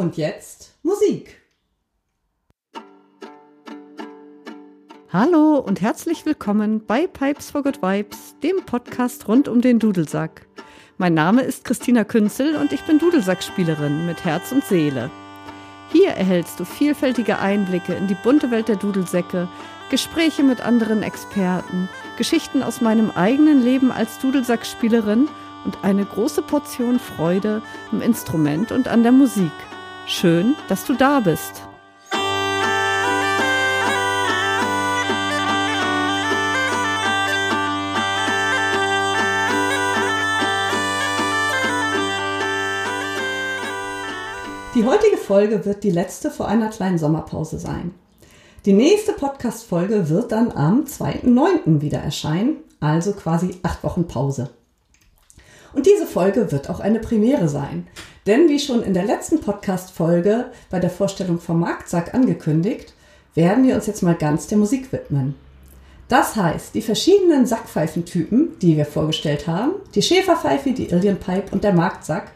Und jetzt Musik. Hallo und herzlich willkommen bei Pipes for Good Vibes, dem Podcast rund um den Dudelsack. Mein Name ist Christina Künzel und ich bin Dudelsackspielerin mit Herz und Seele. Hier erhältst du vielfältige Einblicke in die bunte Welt der Dudelsäcke, Gespräche mit anderen Experten, Geschichten aus meinem eigenen Leben als Dudelsackspielerin und eine große Portion Freude am Instrument und an der Musik. Schön, dass du da bist. Die heutige Folge wird die letzte vor einer kleinen Sommerpause sein. Die nächste Podcast-Folge wird dann am 2.9. wieder erscheinen, also quasi acht Wochen Pause. Und diese Folge wird auch eine Premiere sein. Denn wie schon in der letzten Podcast-Folge bei der Vorstellung vom Marktsack angekündigt, werden wir uns jetzt mal ganz der Musik widmen. Das heißt, die verschiedenen Sackpfeifentypen, die wir vorgestellt haben, die Schäferpfeife, die Illian Pipe und der Marktsack,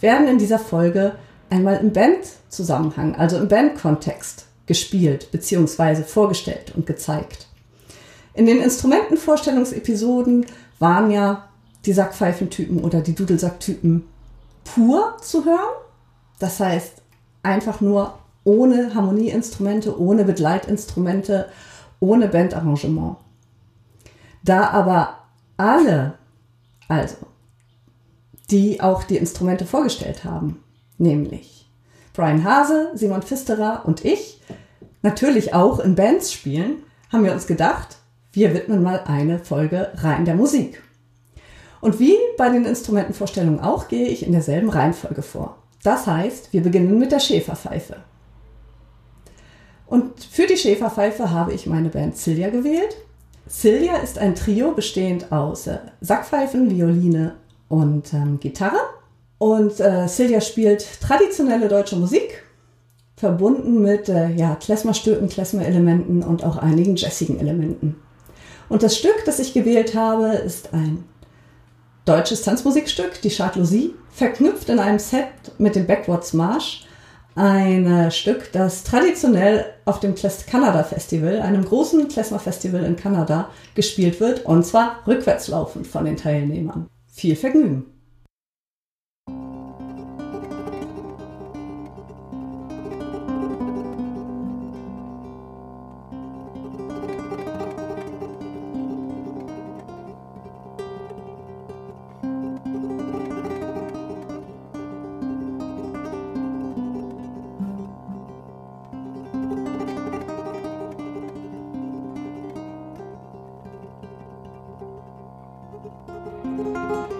werden in dieser Folge einmal im Bandzusammenhang, also im Bandkontext gespielt bzw. vorgestellt und gezeigt. In den Instrumentenvorstellungsepisoden waren ja die Sackpfeifentypen oder die Dudelsacktypen pur zu hören. Das heißt, einfach nur ohne Harmonieinstrumente, ohne Begleitinstrumente, ohne Bandarrangement. Da aber alle, also die auch die Instrumente vorgestellt haben, nämlich Brian Hase, Simon Pfisterer und ich, natürlich auch in Bands spielen, haben wir uns gedacht, wir widmen mal eine Folge rein der Musik. Und wie bei den Instrumentenvorstellungen auch, gehe ich in derselben Reihenfolge vor. Das heißt, wir beginnen mit der Schäferpfeife. Und für die Schäferpfeife habe ich meine Band Cilia gewählt. Cilia ist ein Trio bestehend aus äh, Sackpfeifen, Violine und ähm, Gitarre. Und äh, Cilia spielt traditionelle deutsche Musik, verbunden mit äh, ja, Klezmer-Stücken, Klezmer-Elementen und auch einigen jazzigen Elementen. Und das Stück, das ich gewählt habe, ist ein deutsches Tanzmusikstück, die Chartlosie, verknüpft in einem Set mit dem Backwards Marsch. Ein äh, Stück, das traditionell auf dem Klest Canada Festival, einem großen Klezmer Festival in Kanada, gespielt wird und zwar rückwärts laufend von den Teilnehmern. Viel Vergnügen! Música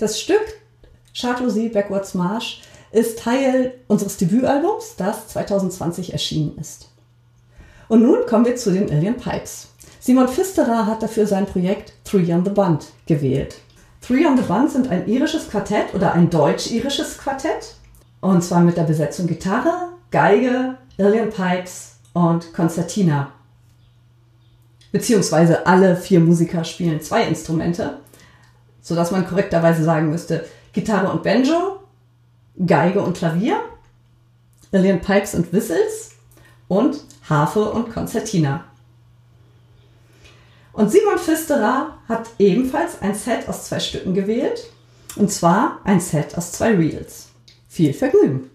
Das Stück Chartreuse Backwards March ist Teil unseres Debütalbums, das 2020 erschienen ist. Und nun kommen wir zu den Alien Pipes. Simon Pfisterer hat dafür sein Projekt Three on the Bund gewählt. Three on the Bund sind ein irisches Quartett oder ein deutsch-irisches Quartett. Und zwar mit der Besetzung Gitarre, Geige, Alien Pipes und Konzertina. Beziehungsweise alle vier Musiker spielen zwei Instrumente, sodass man korrekterweise sagen müsste Gitarre und Banjo, Geige und Klavier, Alien Pipes und Whistles und Harfe und Konzertina. Und Simon Pfisterer hat ebenfalls ein Set aus zwei Stücken gewählt, und zwar ein Set aus zwei Reels. Viel Vergnügen!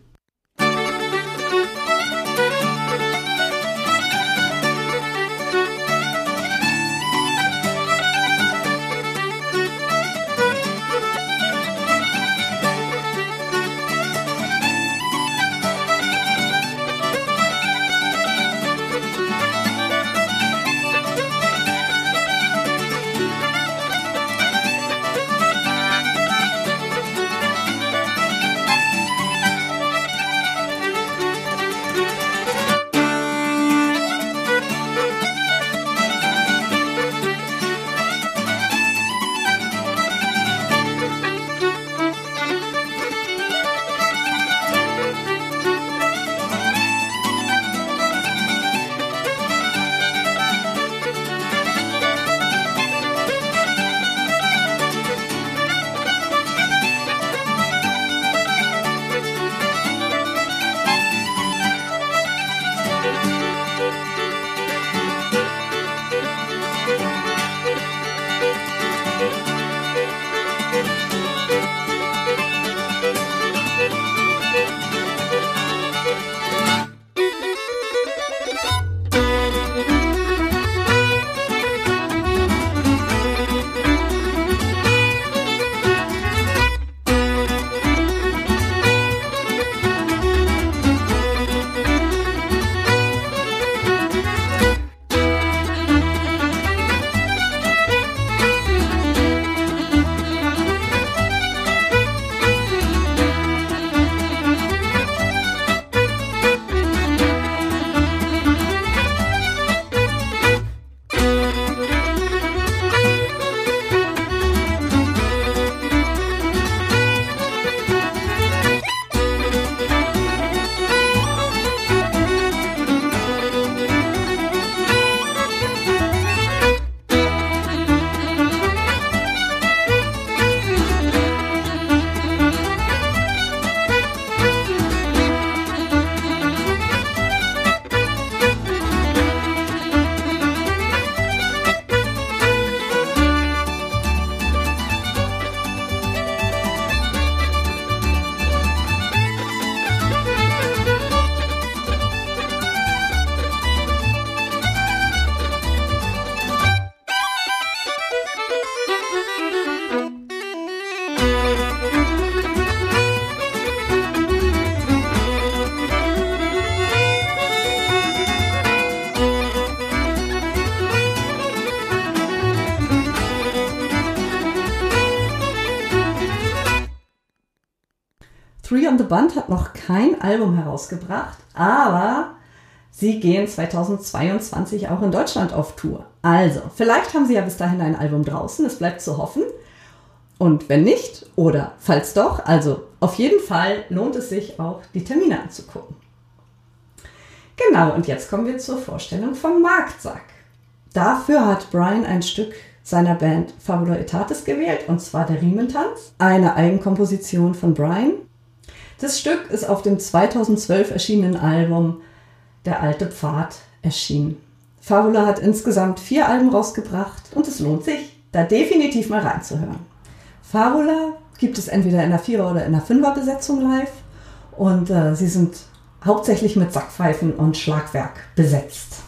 Band hat noch kein Album herausgebracht, aber sie gehen 2022 auch in Deutschland auf Tour. Also, vielleicht haben sie ja bis dahin ein Album draußen, es bleibt zu hoffen. Und wenn nicht, oder falls doch, also auf jeden Fall lohnt es sich auch, die Termine anzugucken. Genau, und jetzt kommen wir zur Vorstellung vom Marktsack. Dafür hat Brian ein Stück seiner Band Fabula Etatis gewählt, und zwar der Riementanz, eine Eigenkomposition von Brian. Das Stück ist auf dem 2012 erschienenen Album Der alte Pfad erschienen. Fabula hat insgesamt vier Alben rausgebracht und es lohnt sich, da definitiv mal reinzuhören. Fabula gibt es entweder in der Vierer- oder in der Fünfer-Besetzung live und äh, sie sind hauptsächlich mit Sackpfeifen und Schlagwerk besetzt.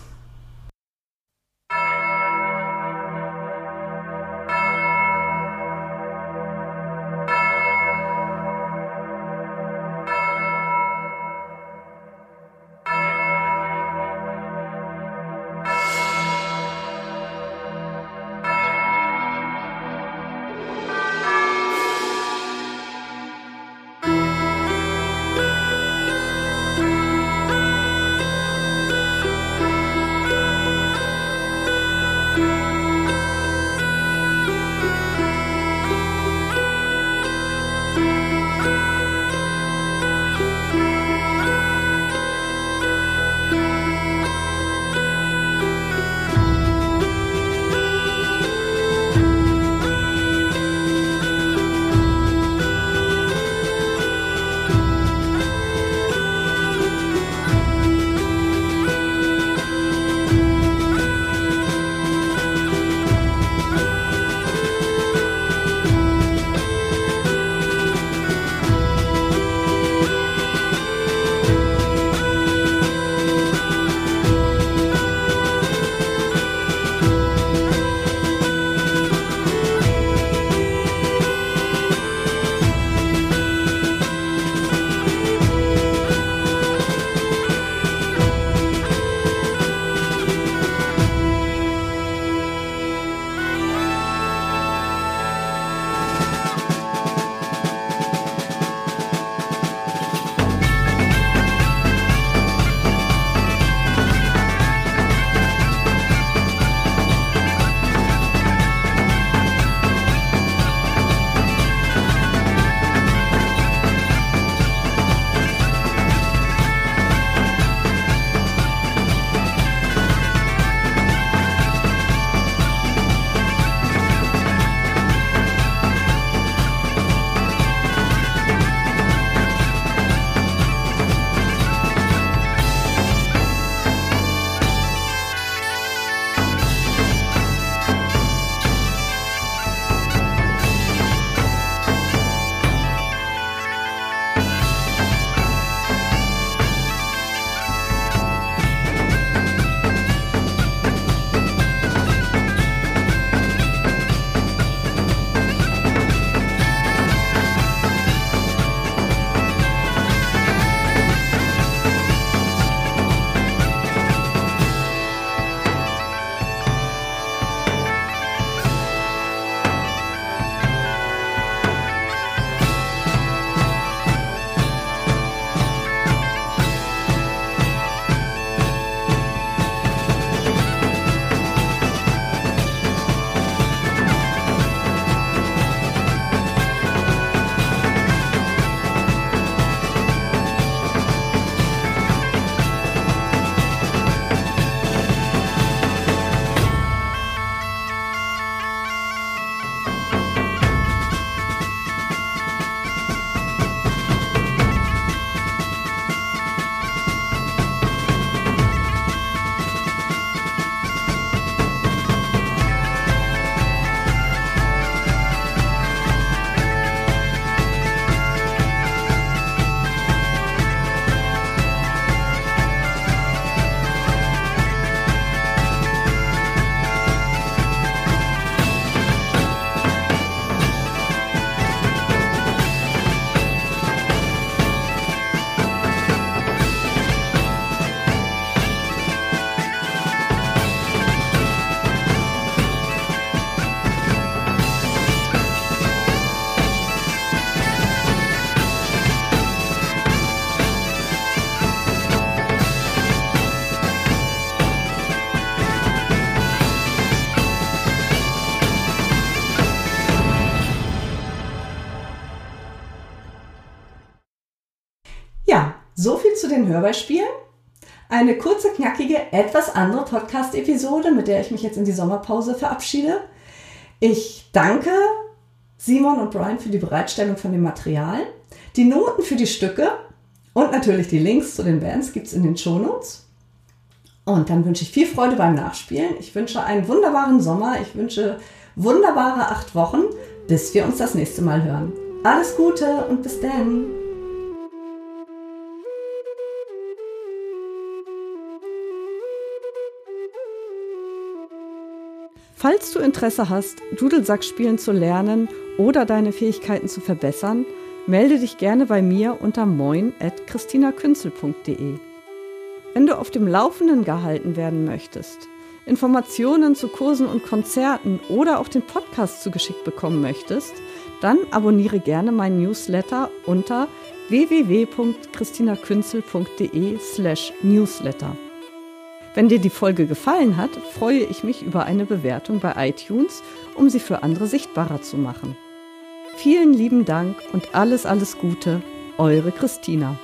Zu den Hörbeispielen. Eine kurze, knackige, etwas andere Podcast-Episode, mit der ich mich jetzt in die Sommerpause verabschiede. Ich danke Simon und Brian für die Bereitstellung von dem Material. Die Noten für die Stücke und natürlich die Links zu den Bands gibt es in den Shownotes. Und dann wünsche ich viel Freude beim Nachspielen. Ich wünsche einen wunderbaren Sommer. Ich wünsche wunderbare acht Wochen, bis wir uns das nächste Mal hören. Alles Gute und bis dann. Falls du Interesse hast, Dudelsack spielen zu lernen oder deine Fähigkeiten zu verbessern, melde dich gerne bei mir unter moin.christinakünzel.de. Wenn du auf dem Laufenden gehalten werden möchtest, Informationen zu Kursen und Konzerten oder auch den Podcast zugeschickt bekommen möchtest, dann abonniere gerne meinen Newsletter unter www.christinakünzel.de slash newsletter. Wenn dir die Folge gefallen hat, freue ich mich über eine Bewertung bei iTunes, um sie für andere sichtbarer zu machen. Vielen lieben Dank und alles, alles Gute, eure Christina.